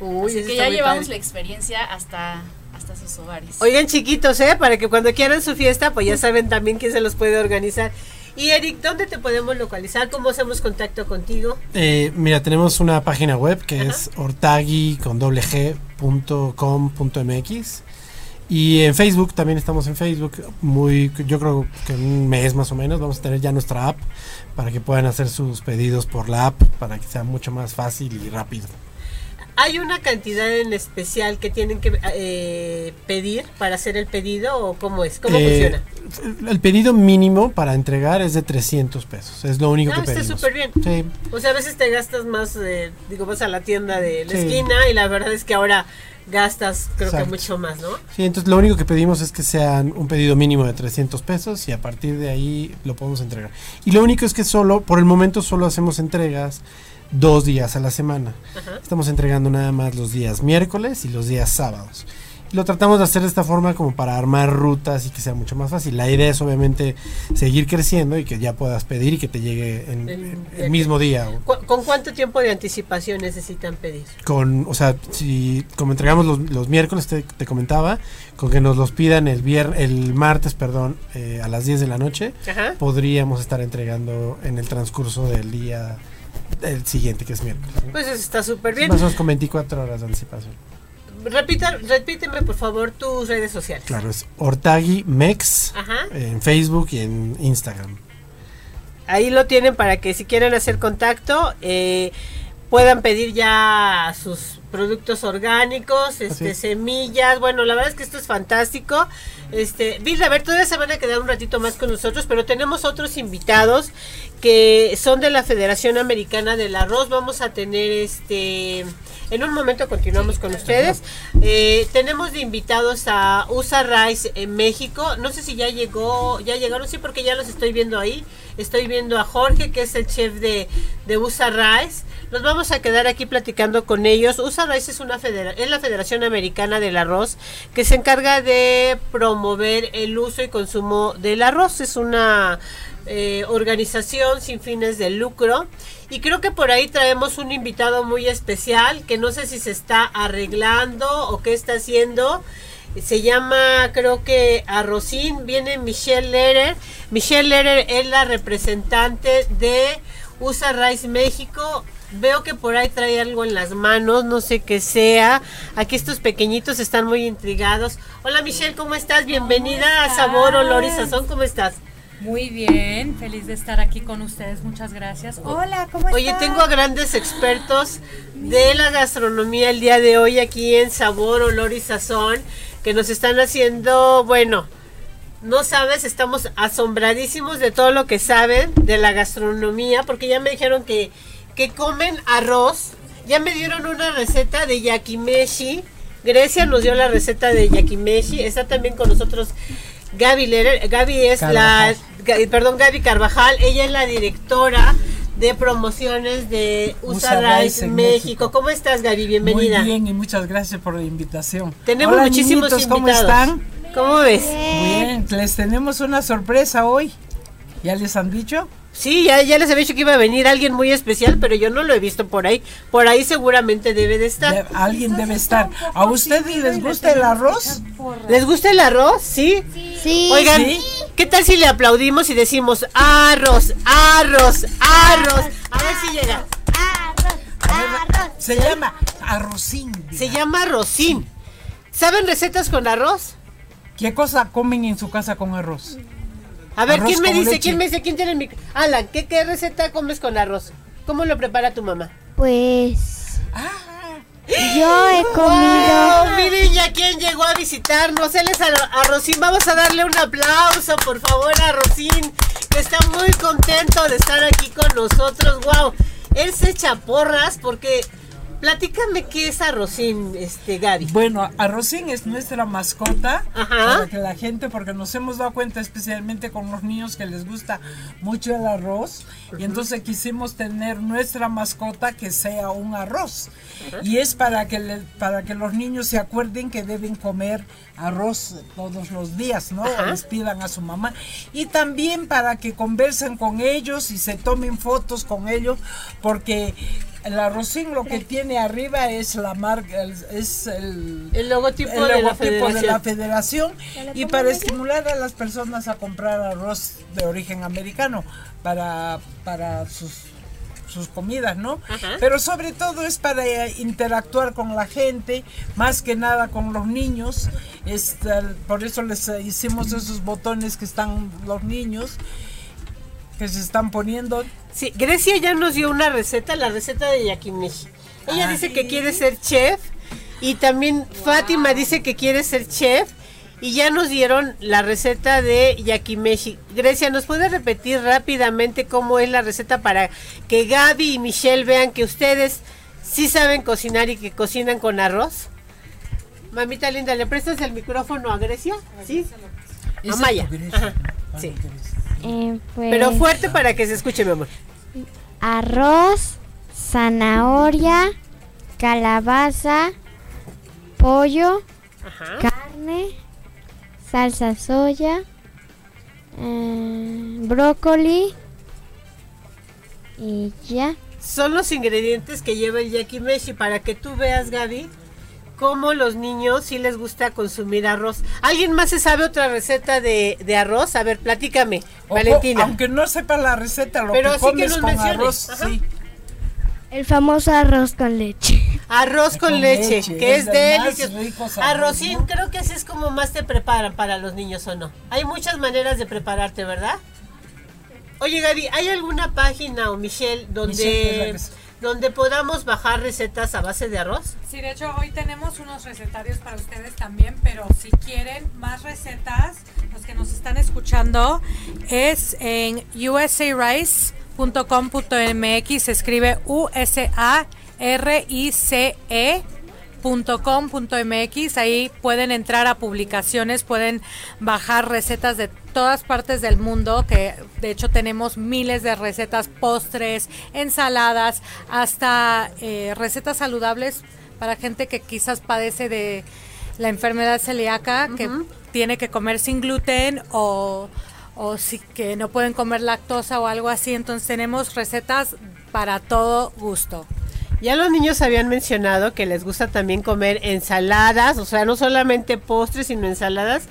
Uy, Así que ya llevamos padre. la experiencia hasta, hasta sus hogares. Oigan chiquitos, ¿eh? Para que cuando quieran su fiesta, pues ya saben también quién se los puede organizar. Y Eric, ¿dónde te podemos localizar? ¿Cómo hacemos contacto contigo? Eh, mira, tenemos una página web que es ortagui con doble G punto com punto mx. Y en Facebook, también estamos en Facebook. Muy, yo creo que en un mes más o menos vamos a tener ya nuestra app para que puedan hacer sus pedidos por la app para que sea mucho más fácil y rápido. ¿Hay una cantidad en especial que tienen que eh, pedir para hacer el pedido o cómo es? ¿Cómo Eh, funciona? El pedido mínimo para entregar es de 300 pesos. Es lo único Ah, que está pedimos. súper bien. Sí. O sea, a veces te gastas más, eh, digo, vas a la tienda de la Sí. esquina y la verdad es que ahora gastas, creo Exacto. que mucho más, ¿no? Sí, entonces lo único que pedimos es que sean un pedido mínimo de 300 pesos y a partir de ahí lo podemos entregar. Y lo único es que solo, por el momento solo hacemos entregas dos días a la semana. Ajá. Estamos entregando nada más los días miércoles y los días sábados. Lo tratamos de hacer de esta forma como para armar rutas y que sea mucho más fácil. La idea es obviamente seguir creciendo y que ya puedas pedir y que te llegue en, El- mismo día. o ¿Cu- ¿Con cuánto tiempo de anticipación necesitan pedir? con, o sea, si como entregamos los, los miércoles, te, te comentaba, con que nos los pidan el vier, el martes, perdón, eh, a las 10 de la noche, Ajá. podríamos estar entregando en el transcurso del día el siguiente, que es miércoles. Pues eso está súper bien. Más o menos con 24 horas de anticipación. Repita, repíteme por favor tus redes sociales. Claro, es Ortagui Mex Ajá. en Facebook y en Instagram. Ahí lo tienen para que si quieren hacer contacto eh, puedan pedir ya sus productos orgánicos, este es. semillas. Bueno, la verdad es que esto es fantástico. Este, Vilda, a ver, todavía se van a quedar un ratito más con nosotros, pero tenemos otros invitados que son de la Federación Americana del Arroz. Vamos a tener este en un momento continuamos con ustedes. Eh, tenemos de invitados a USA Rice en México. No sé si ya llegó, ya llegaron, sí, porque ya los estoy viendo ahí. Estoy viendo a Jorge, que es el chef de, de USA Rice. Nos vamos a quedar aquí platicando con ellos. USA Rice es una federa es la Federación Americana del Arroz que se encarga de promover el uso y consumo del arroz. Es una eh, organización sin fines de lucro. Y creo que por ahí traemos un invitado muy especial que no sé si se está arreglando o qué está haciendo. Se llama, creo que Arrocín. Viene Michelle Lerer. Michelle Lerer es la representante de USA Rice México. Veo que por ahí trae algo en las manos, no sé qué sea. Aquí estos pequeñitos están muy intrigados. Hola Michelle, ¿cómo estás? Bienvenida a Sabor, Olor y Sazón, ¿cómo estás? Muy bien, feliz de estar aquí con ustedes, muchas gracias. Hola, ¿cómo están? Oye, tengo a grandes expertos de la gastronomía el día de hoy aquí en Sabor, Olor y Sazón que nos están haciendo, bueno, no sabes, estamos asombradísimos de todo lo que saben de la gastronomía porque ya me dijeron que, que comen arroz. Ya me dieron una receta de yakimeshi. Grecia nos dio la receta de yakimeshi. Está también con nosotros Gaby Lerer. Gaby es la, Ga- perdón, Gaby Carvajal. Ella es la directora de promociones de USA USA Rice México. México. ¿Cómo estás, Gaby? Bienvenida. Muy bien y muchas gracias por la invitación. Tenemos Hola, muchísimos niñitos, ¿cómo invitados. están? ¿Cómo ves? Bien, les tenemos una sorpresa hoy. ¿Ya les han dicho? Sí, ya, ya les había dicho que iba a venir alguien muy especial, pero yo no lo he visto por ahí. Por ahí seguramente debe de estar. De- alguien debe estar. ¿A ustedes les gusta el arroz? ¿Les gusta el arroz? Sí. Sí. Oigan, Sí. ¿qué tal si le aplaudimos y decimos arroz, arroz, arroz? A ver si llega. Arroz, arroz. Se llama arrocín. Se llama rosín. ¿Saben recetas con arroz? ¿Qué cosa comen en su casa con arroz? A ver, Arroz ¿quién me dice? leche. ¿Quién me dice? ¿Quién tiene el micro? Alan, ¿qué, ¿qué receta comes con arroz? ¿Cómo lo prepara tu mamá? Pues Ah, yo he comido. ¡Wow! Miren ya quién llegó a visitarnos. Él es Ar- Arrocín. Vamos a darle un aplauso, por favor, a Arrocín, que está muy contento de estar aquí con nosotros. ¡Wow! Él se echa porras porque. Platícame qué es Arrocín, este, Gaby. Bueno, Arrocín es nuestra mascota Ajá. para que la gente, porque nos hemos dado cuenta especialmente con los niños que les gusta mucho el arroz y entonces quisimos tener nuestra mascota que sea un arroz y es para que le- para que los niños se acuerden que deben comer arroz todos los días, ¿no? Les pidan a su mamá y también para que conversen con ellos y se tomen fotos con ellos porque el arrocín lo que tiene arriba es la marca, el- es el, El logotipo, el de, la de la federación. y para estimular a las personas a comprar arroz de origen americano para, para sus sus comidas, ¿no? Ajá. Pero sobre todo es para eh, interactuar con la gente, más que nada con los niños. Este, por eso les eh, hicimos esos botones que están los niños, que se están poniendo. Sí, Grecia ya nos dio una receta, la receta de yakimeshi. Ella dice que quiere ser chef y también Fátima dice que quiere ser chef y ya nos dieron la receta de yakimeshi. Grecia, ¿nos puede repetir rápidamente cómo es la receta para que Gaby y Michelle vean que ustedes sí saben cocinar y que cocinan con arroz? Mamita linda, ¿le prestas el micrófono a Grecia? ¿Sí? A Maya. Ajá. Sí. Eh, pues, Pero fuerte para que se escuche, mi amor. Arroz, zanahoria, calabaza, pollo, Ajá. carne, salsa soya, eh, brócoli y ya. Son los ingredientes que lleva el yakimeshi para que tú veas, Gaby, cómo los niños sí les gusta consumir arroz. ¿Alguien más se sabe otra receta de, de arroz? A ver, platícame, Valentina. Aunque no sepa la receta, lo Pero que sí que comes nos con menciones. arroz, Ajá. sí. El famoso arroz con leche. Arroz con, Con leche, leche, que es es delicioso. Arrocín, ¿no? creo que así es como más te preparan para los niños o no. Hay muchas maneras de prepararte, ¿verdad? Oye, Gaby, ¿hay alguna página o Michelle Michelle, donde, sí. Donde podamos bajar recetas a base de arroz? Sí, de hecho hoy tenemos unos recetarios para ustedes también, pero si quieren más recetas, los que nos están escuchando, es en usarice.com.mx, se escribe U-S-A-R-I-C-E. .com.mx ahí pueden entrar a publicaciones pueden bajar recetas de todas partes del mundo que de hecho tenemos miles de recetas postres ensaladas hasta eh, recetas saludables para gente que quizás padece de la enfermedad celíaca que tiene que comer sin gluten o o si que no pueden comer lactosa o algo así. Entonces tenemos recetas para todo gusto Ya los niños habían mencionado que les gusta también comer ensaladas, o sea, no solamente postres, sino ensaladas.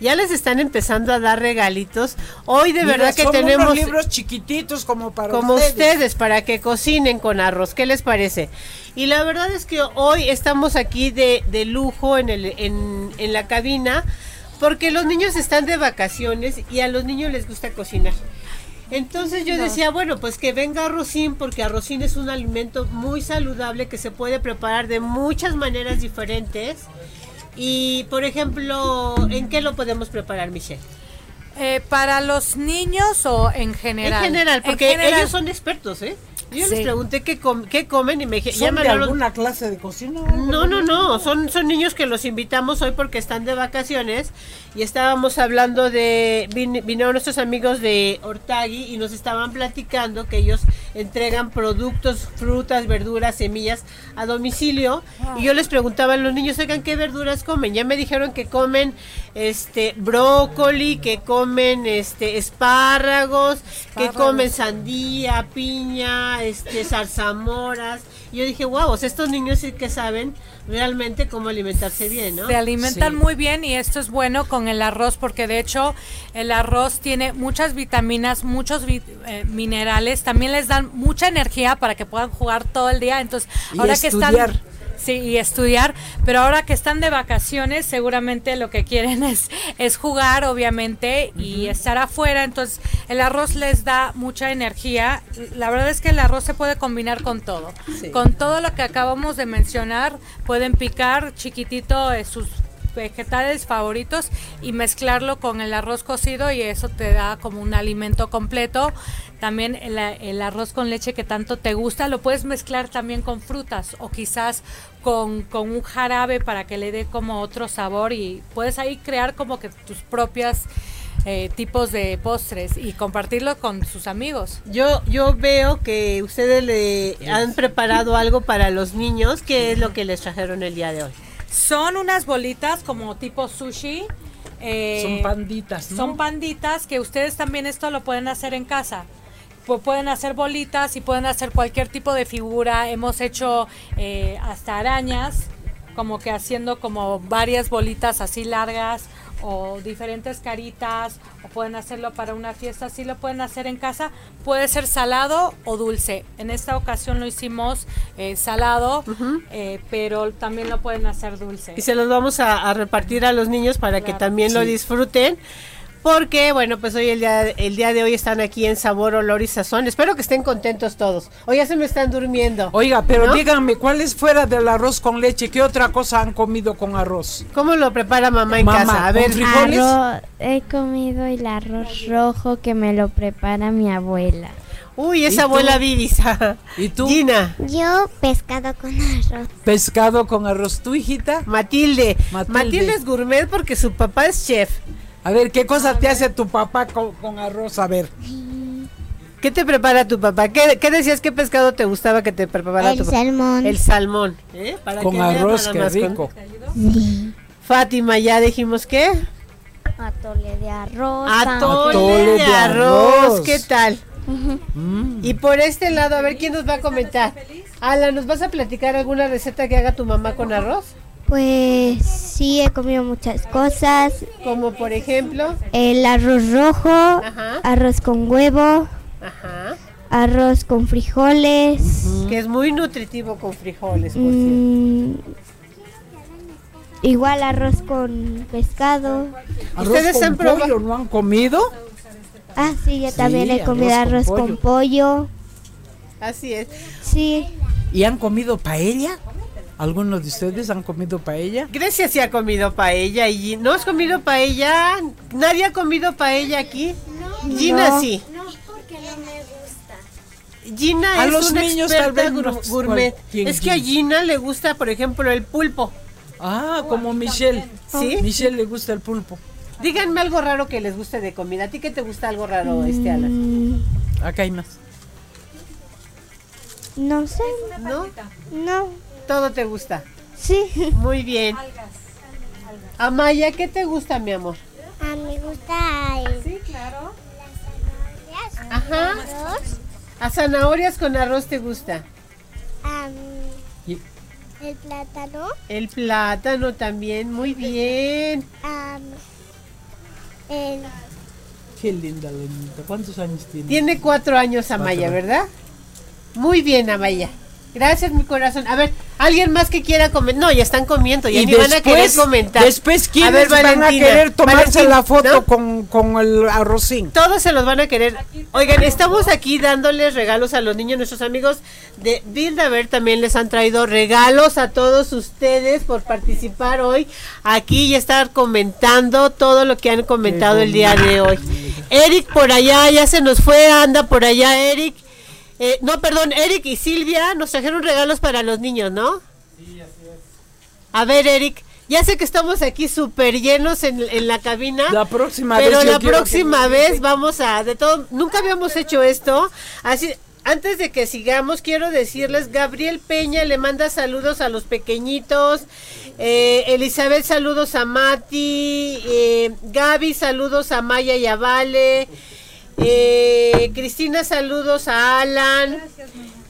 Ya les están empezando a dar regalitos. Hoy de Mira, verdad que son unos tenemos libros chiquititos como para como ustedes. ustedes para que cocinen con arroz. ¿Qué les parece? Y la verdad es que hoy estamos aquí de, de lujo en, el, en, en la cabina porque los niños están de vacaciones y a los niños les gusta cocinar. Entonces yo decía, bueno, pues que venga arrocín, porque arrocín es un alimento muy saludable que se puede preparar de muchas maneras diferentes. Y, por ejemplo, ¿en qué lo podemos preparar, Michelle? Eh, para los niños o en general En general, En porque general. ellos son expertos, ¿eh? Yo les pregunté qué, com- qué comen y me dijeron, ¿Son de alguna clase de cocina? No, no, no, son, son niños que los invitamos hoy porque están de vacaciones y estábamos hablando de, vin- vinieron nuestros amigos de Ortagui y nos estaban platicando que ellos entregan productos, frutas, verduras, semillas a domicilio y yo les preguntaba a los niños, oigan, ¿qué verduras comen? Ya me dijeron que comen este brócoli, que comen este espárragos, que Espárragos. comen sandía, piña, este zarzamoras. Y yo dije, wow, o sea, estos niños sí que saben realmente cómo alimentarse bien, ¿no? Se alimentan Sí. muy bien y esto es bueno con el arroz porque de hecho el arroz tiene muchas vitaminas, muchos vi- eh, minerales, también les dan mucha energía para que puedan jugar todo el día. Entonces, Y ahora que están Sí, y estudiar, pero ahora que están de vacaciones, seguramente lo que quieren es, es jugar, obviamente, y estar afuera. Entonces, el arroz les da mucha energía. La verdad es que el arroz se puede combinar con todo. Sí. Con todo lo que acabamos de mencionar, pueden picar chiquitito eh, sus vegetales favoritos y mezclarlo con el arroz cocido y eso te da como un alimento completo. También el, el arroz con leche que tanto te gusta lo puedes mezclar también con frutas o quizás con, con un jarabe para que le dé como otro sabor y puedes ahí crear como que tus propias eh, tipos de postres y compartirlo con sus amigos. Yo, yo veo que ustedes le han preparado algo para los niños. ¿Qué es lo que les trajeron el día de hoy? Son unas bolitas como tipo sushi. eh, Son panditas, ¿no? Son panditas que ustedes también esto lo pueden hacer en casa. Pu- pueden hacer bolitas y pueden hacer cualquier tipo de figura. Hemos hecho eh, hasta arañas, como que haciendo como varias bolitas así largas o diferentes caritas o pueden hacerlo para una fiesta, así lo pueden hacer en casa. Puede ser salado o dulce. En esta ocasión lo hicimos eh, salado, eh, pero también lo pueden hacer dulce. Y se los vamos a, a repartir a los niños para que también lo Sí. disfruten. Porque bueno, pues hoy el día, el día de hoy están aquí en Sabor, Olor y Sazón. Espero que estén contentos todos. Hoy ya se me están durmiendo. Oiga, pero díganme, ¿cuál es fuera del arroz con leche? ¿Qué otra cosa han comido con arroz? ¿Cómo lo prepara mamá en casa? A ver, frijoles? he comido el arroz rojo que me lo prepara mi abuela. Uy, esa abuela Vivisa. ¿Y tú? Gina. Yo pescado con arroz. Pescado con arroz. ¿Tú, hijita? Matilde. Matilde. es gourmet porque su papá es chef. A ver, ¿qué cosa te hace tu papá con, arroz? A ver. ¿Qué te prepara tu papá? ¿Qué, decías? ¿Qué pescado te gustaba que te preparara tu papá? El salmón. El salmón. ¿Eh? con arroz, qué rico. Fátima, ¿ya dijimos qué? Atole de arroz. Atole, de, arroz. ¿Qué tal? Mm. Y por este lado, a ver quién nos va a comentar. Ala, ¿nos vas a platicar alguna receta que haga tu mamá con arroz? Pues sí, he comido muchas cosas. Como por ejemplo. El arroz rojo, arroz con huevo, arroz con frijoles. Que es muy nutritivo con frijoles, por mm, Igual arroz con pescado. ¿Ustedes han probado? ¿No han comido? Ah, sí, yo también he comido arroz, con, pollo. Así es. Sí. ¿Y han comido paella? ¿Algunos de ustedes han comido paella? Grecia sí ha comido paella y ¿no has comido paella? ¿Nadie ha comido paella aquí? No. Gina sí. No, porque no me gusta. Gina a es los una niños experta gourmet. Es que a Gina le gusta, por ejemplo, el pulpo. Ah, como Michelle. ¿Sí? Michelle le gusta el pulpo. Díganme algo raro que les guste de comida. ¿A ti qué te gusta algo raro, este Alan? Acá hay más. No sé. ¿No? No. ¿Todo te gusta? Sí. Muy bien. Amaya, ¿qué te gusta, mi amor? A mí me gusta el... Sí, claro. Las zanahorias Ajá. arroz. ¿A zanahorias con arroz te gusta? el plátano. El plátano también, muy bien. El... Qué linda, linda. ¿Cuántos años tiene? Tiene cuatro años Amaya, ¿verdad? Muy bien, Amaya. Gracias, mi corazón. A ver, ¿alguien más que quiera comentar? No, ya están comiendo, ya ni van a querer comentar. Después, ¿quiénes van a querer tomarse la foto con, con, el arrocín? Todos se los van a querer. Oigan, estamos aquí dándoles regalos a los niños, nuestros amigos de Bildaver también les han traído regalos a todos ustedes por participar hoy aquí y estar comentando todo lo que han comentado el día de hoy. Eric por allá, ya se nos fue, anda por allá, Eric. Eh, no, perdón, Eric y Silvia nos trajeron regalos para los niños, ¿no? Sí, así es. A ver, Eric, ya sé que estamos aquí súper llenos en, la cabina. La próxima pero vez. Pero la próxima vez vamos a, de todo, nunca habíamos hecho esto. Así, antes de que sigamos, quiero decirles, Gabriel Peña le manda saludos a los pequeñitos. Eh, Elizabeth, saludos a Mati. Eh, Gaby, saludos a Maya y a Vale. Eh, Cristina, saludos a Alan.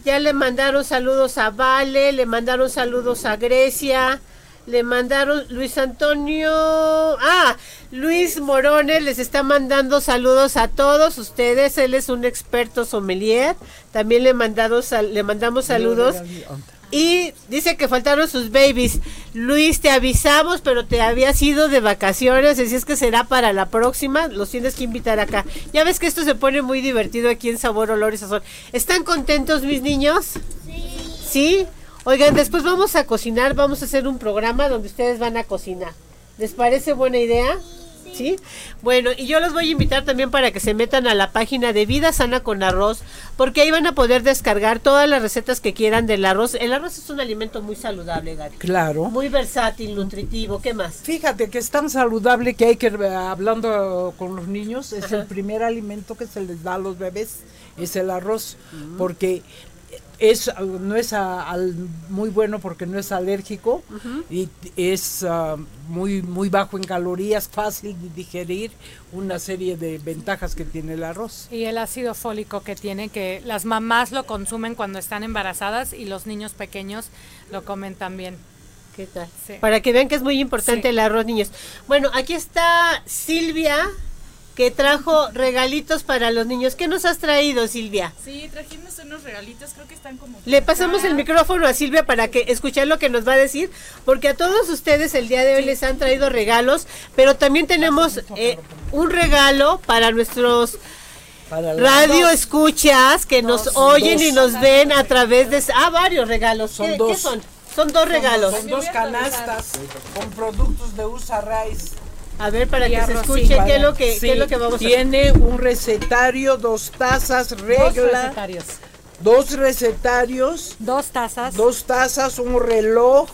Ya le mandaron saludos a Vale, le mandaron saludos a Grecia, le mandaron Luis Antonio. Ah, Luis Morones les está mandando saludos a todos ustedes. Él es un experto sommelier. También le, mandado, le mandamos saludos. Y dice que faltaron sus babies. Luis, te avisamos, pero te habías ido de vacaciones, así es que será para la próxima. Los tienes que invitar acá. Ya ves que esto se pone muy divertido aquí en Sabor, Olor y Sazón. ¿Están contentos mis niños? Sí. ¿Sí? Oigan, después vamos a cocinar, vamos a hacer un programa donde ustedes van a cocinar. ¿Les parece buena idea? ¿Sí? Bueno, y yo los voy a invitar también para que se metan a la página de Vida Sana con Arroz, porque ahí van a poder descargar todas las recetas que quieran del arroz. El arroz es un alimento muy saludable, Gary. Claro. Muy versátil, nutritivo, ¿qué más? Fíjate que es tan saludable que hay que, hablando con los niños, es el primer alimento que se les da a los bebés, es el arroz, mm. porque es no es muy bueno porque no es alérgico y es ah, muy muy bajo en calorías fácil de digerir una serie de ventajas que tiene el arroz. Y el ácido fólico que tiene que las mamás lo consumen cuando están embarazadas y los niños pequeños lo comen también. Qué tal para que vean que es muy importante el arroz niños. Bueno aquí está Silvia que trajo regalitos para los niños. ¿Qué nos has traído, Silvia? Sí, trajimos unos regalitos, creo que están como... Le pasamos el micrófono a Silvia para que escuchar lo que nos va a decir, porque a todos ustedes el día de hoy les han traído regalos, pero también tenemos eh, un regalo para nuestros radio escuchas que nos oyen y nos ven a través de... Ah, varios regalos. Son ¿Qué, dos. qué son? Son dos regalos. Son dos canastas con productos de USA Rice. A ver, para Y que se escuche qué es lo que, Sí, qué es lo que vamos a Tiene un recetario, dos tazas, regla. recetarios. Dos recetarios. Dos tazas. Dos tazas, un reloj,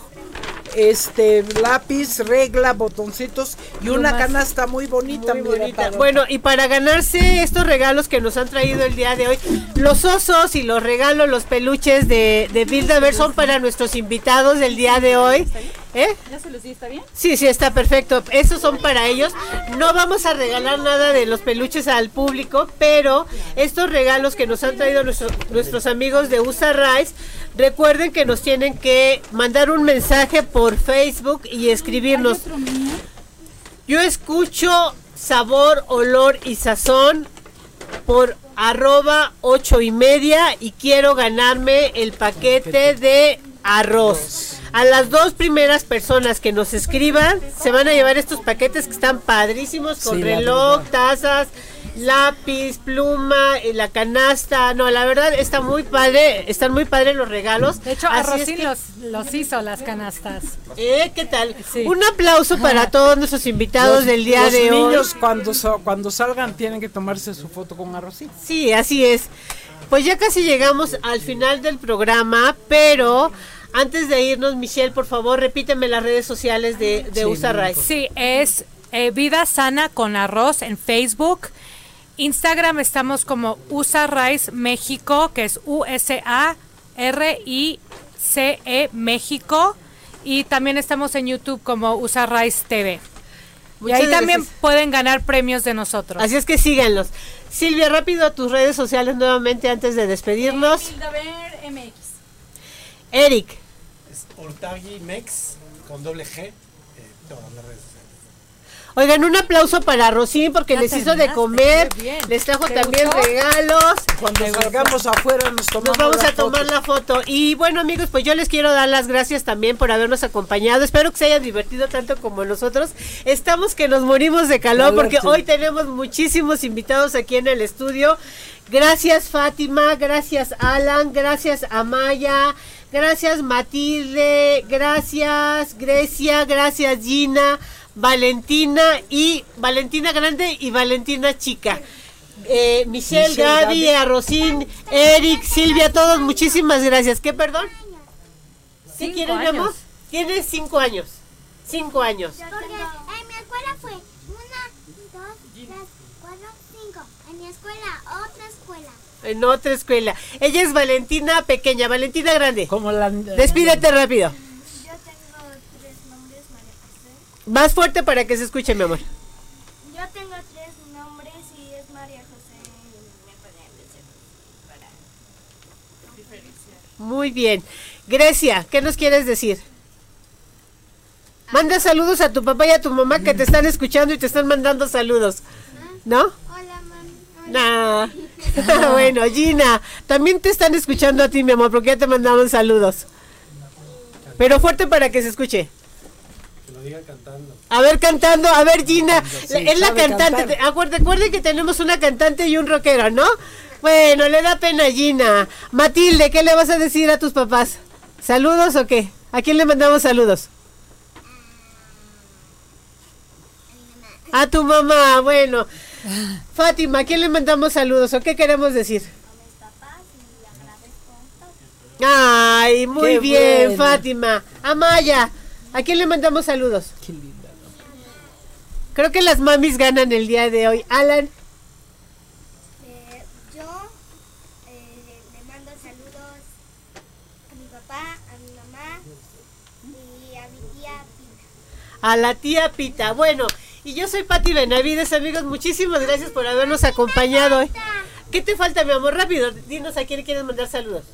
este lápiz, regla, botoncitos y una canasta muy bonita. Muy mira, bonita. Bueno, y para ganarse estos regalos que nos han traído el día de hoy, los osos y los regalos, los peluches de, de Bilderberg son para nuestros invitados del día de hoy. ¿Eh? ¿Ya se los di? ¿Está bien? Sí, sí, está perfecto. Esos son para ellos. No vamos a regalar nada de los peluches al público, pero estos regalos que nos han traído nuestros, nuestros amigos de USA Rice, recuerden que nos tienen que mandar un mensaje por Facebook y escribirnos. Yo escucho sabor, olor y sazón por arroba ocho y media y quiero ganarme el paquete de arroz. A las dos primeras personas que nos escriban se van a llevar estos paquetes que están padrísimos con Sí, reloj, tazas, lápiz, pluma, y la canasta. No, la verdad está muy padre, están muy padres los regalos. De hecho, Así es Arrocín que- los, los hizo las canastas. ¿Eh? ¿Qué tal? Un aplauso para todos nuestros invitados Los- del día los de hoy. niños cuando, cuando salgan tienen que tomarse su foto con arrocito. Sí, así es. Pues ya casi llegamos al final del programa, pero antes de irnos, Michelle, por favor, repíteme las redes sociales de, de USA Rice. Sí, es eh, Vida Sana con Arroz en Facebook. Instagram estamos como USA Rice México, que es U-S-A-R-I-C-E México. Y también estamos en YouTube como USA Rice TV. Muchas y ahí también pueden ganar premios de nosotros. Así es que síganlos. Silvia, rápido a tus redes sociales nuevamente antes de despedirnos. MX. Eric. Es Ortagi Mex con doble G. eh, todas las redes sociales. Oigan, un aplauso para Rosín porque Ya les hizo de comer, les trajo ¿Te también gustó? regalos. Cuando salgamos afuera nos tomamos Nos vamos la a tomar foto. la foto. Y bueno, amigos, pues yo les quiero dar las gracias también por habernos acompañado. Espero que se hayan divertido tanto como nosotros. Estamos que nos morimos de calor porque sí. hoy tenemos muchísimos invitados aquí en el estudio. Gracias Fátima, gracias Alan, gracias Amaya, gracias Matilde, gracias Grecia, gracias Gina, Valentina y Valentina Grande y Valentina Chica. Eh, Michelle, Michelle, Gaby. Arrocín, Eric, Silvia, todos muchísimas gracias. ¿Qué, perdón? ¿Sí Cinco quieres, mi años. amor? Tienes cinco años. Cinco años. Porque en mi escuela fue una, dos, tres, cuatro, cinco. En mi escuela, otra escuela. En otra escuela. Ella es Valentina pequeña, Valentina grande. Como la, Despídete rápido. Yo tengo tres nombres, María José. Más fuerte para que se escuche, mi amor. Yo tengo tres nombres y es María José. y Me decir para diferenciar. Muy bien. Grecia, ¿qué nos quieres decir? Manda saludos a tu papá y a tu mamá que te están escuchando y te están mandando saludos. ¿No? Nah. bueno, Gina, también te están escuchando a ti, mi amor, porque ya te mandaban saludos. Pero fuerte para que se escuche. Que lo diga cantando. A ver, cantando, a ver, Gina, es la cantante. Acuérdense acuérdense que tenemos una cantante y un rockero, ¿no? Bueno, le da pena a Gina. Matilde, ¿qué le vas a decir a tus papás? ¿Saludos o qué? ¿A quién le mandamos saludos? A tu mamá, bueno. Fátima, ¿a quién le mandamos saludos o qué queremos decir? Ay, muy Qué bien, bueno. Fátima. Amaya, ¿a quién le mandamos saludos? Creo que las mamis ganan el día de hoy. Alan, Eh, yo eh, le mando saludos a mi papá, a mi mamá y a mi tía Pina. a la tía Pita. Bueno, y yo soy Pati Benavides, amigos. Muchísimas gracias por habernos acompañado hoy. ¿Qué te falta, mi amor? Rápido, dinos a quién quieres mandar saludos.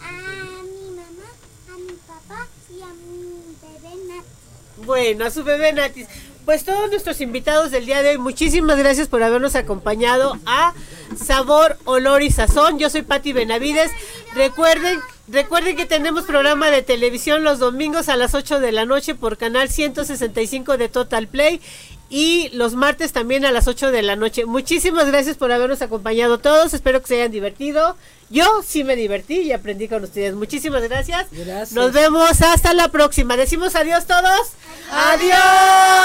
A mi mamá, a mi papá y a mi bebé Nat. Bueno, a su bebé Natis. pues todos nuestros invitados del día de hoy, muchísimas gracias por habernos acompañado a Sabor, Olor y Sazón. Yo soy Patti Benavides. Recuerden, recuerden que tenemos programa de televisión los domingos a las 8 de la noche por canal 165 de Total Play y los martes también a las 8 de la noche. Muchísimas gracias por habernos acompañado todos. Espero que se hayan divertido. Yo sí me divertí y aprendí con ustedes. Muchísimas gracias. Gracias. Nos vemos hasta la próxima. Decimos adiós todos. Adiós.